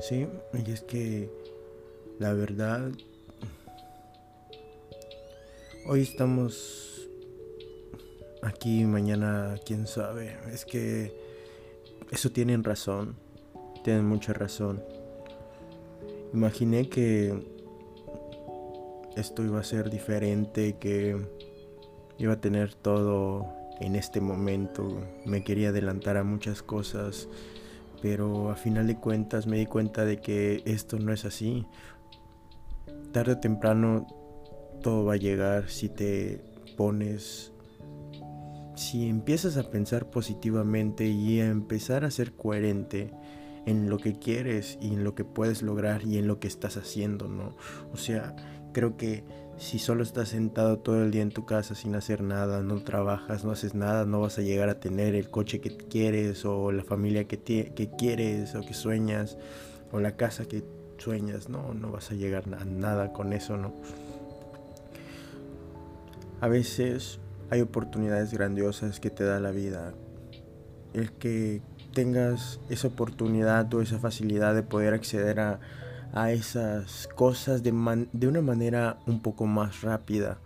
Sí, y es que la verdad, hoy estamos aquí, mañana quién sabe. Es que eso tienen razón, tienen mucha razón. Imaginé que esto iba a ser diferente, que iba a tener todo en este momento. Me quería adelantar a muchas cosas, pero a final de cuentas me di cuenta de que esto no es así. Tarde o temprano todo va a llegar si te pones si empiezas a pensar positivamente y a empezar a ser coherente en lo que quieres y en lo que puedes lograr y en lo que estás haciendo, ¿no? O sea, creo que si solo estás sentado todo el día en tu casa sin hacer nada, no trabajas, no haces nada, no vas a llegar a tener el coche que quieres o la familia que, que quieres o que sueñas o la casa que sueñas, no, no vas a llegar a nada con eso, ¿no? A veces hay oportunidades grandiosas que te da la vida. El que tengas esa oportunidad o esa facilidad de poder acceder a, esas cosas de, de una manera un poco más rápida.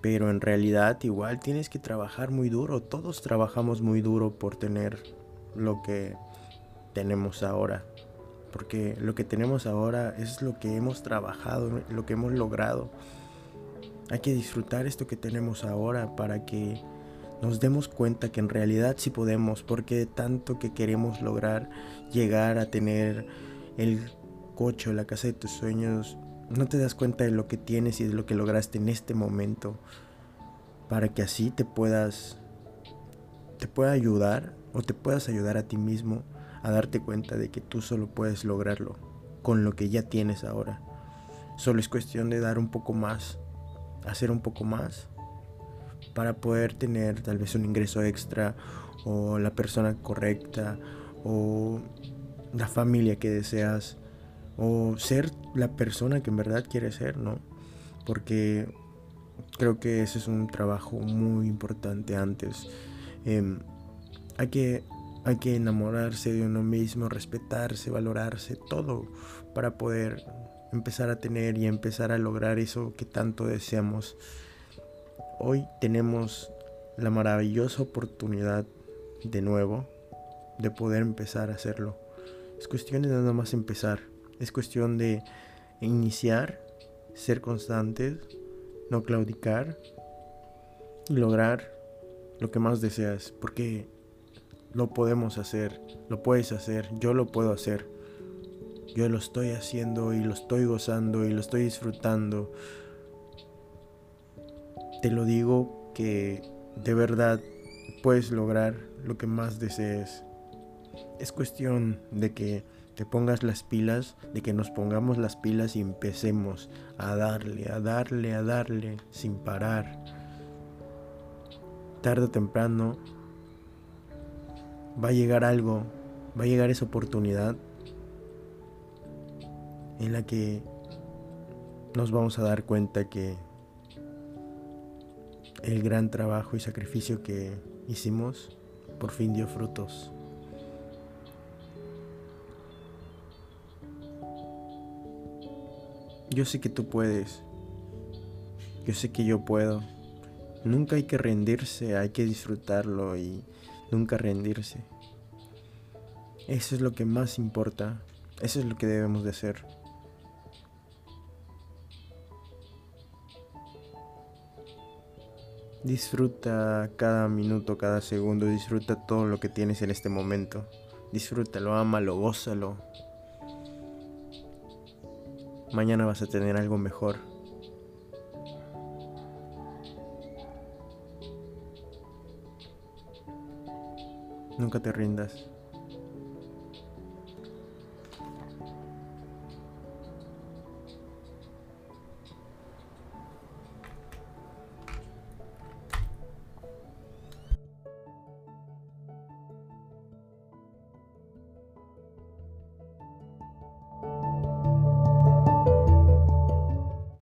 Pero en realidad igual tienes que trabajar muy duro. Todos trabajamos muy duro por tener lo que tenemos ahora. Porque lo que tenemos ahora es lo que hemos trabajado, lo que hemos logrado. Hay que disfrutar esto que tenemos ahora para que nos demos cuenta que en realidad sí podemos, porque tanto que queremos lograr llegar a tener el coche la casa de tus sueños, no te das cuenta de lo que tienes y de lo que lograste en este momento, para que así te puedas, te pueda ayudar o te puedas ayudar a ti mismo a darte cuenta de que tú solo puedes lograrlo con lo que ya tienes ahora. Solo es cuestión de dar un poco más hacer un poco más para poder tener tal vez un ingreso extra o la persona correcta o la familia que deseas o ser la persona que en verdad quieres ser, ¿no? Porque creo que ese es un trabajo muy importante antes. Em, hay, que, hay que enamorarse de uno mismo, respetarse, valorarse, todo para poder empezar a tener y empezar a lograr eso que tanto deseamos. Hoy tenemos la maravillosa oportunidad de nuevo de poder empezar a hacerlo. Es cuestión de nada más empezar. Es cuestión de iniciar, ser constantes, no claudicar y lograr lo que más deseas. Porque lo podemos hacer, lo puedes hacer, yo lo puedo hacer. Yo lo estoy haciendo y lo estoy gozando y lo estoy disfrutando. Te lo digo que de verdad puedes lograr lo que más desees. Es cuestión de que pongas las pilas, de que nos pongamos las pilas y empecemos a darle, a darle, a darle sin parar. Tarde o temprano va a llegar algo, va a llegar esa oportunidad en la que nos vamos a dar cuenta que el gran trabajo y sacrificio que hicimos por fin dio frutos. Yo sé que tú puedes. Yo sé que yo puedo. Nunca hay que rendirse, hay que disfrutarlo y nunca rendirse. Eso es lo que más importa. Eso es lo que debemos de hacer. Disfruta cada minuto, cada segundo, disfruta todo lo que tienes en este momento. Disfrútalo, ámalo, gózalo. Mañana vas a tener algo mejor. Nunca te rindas.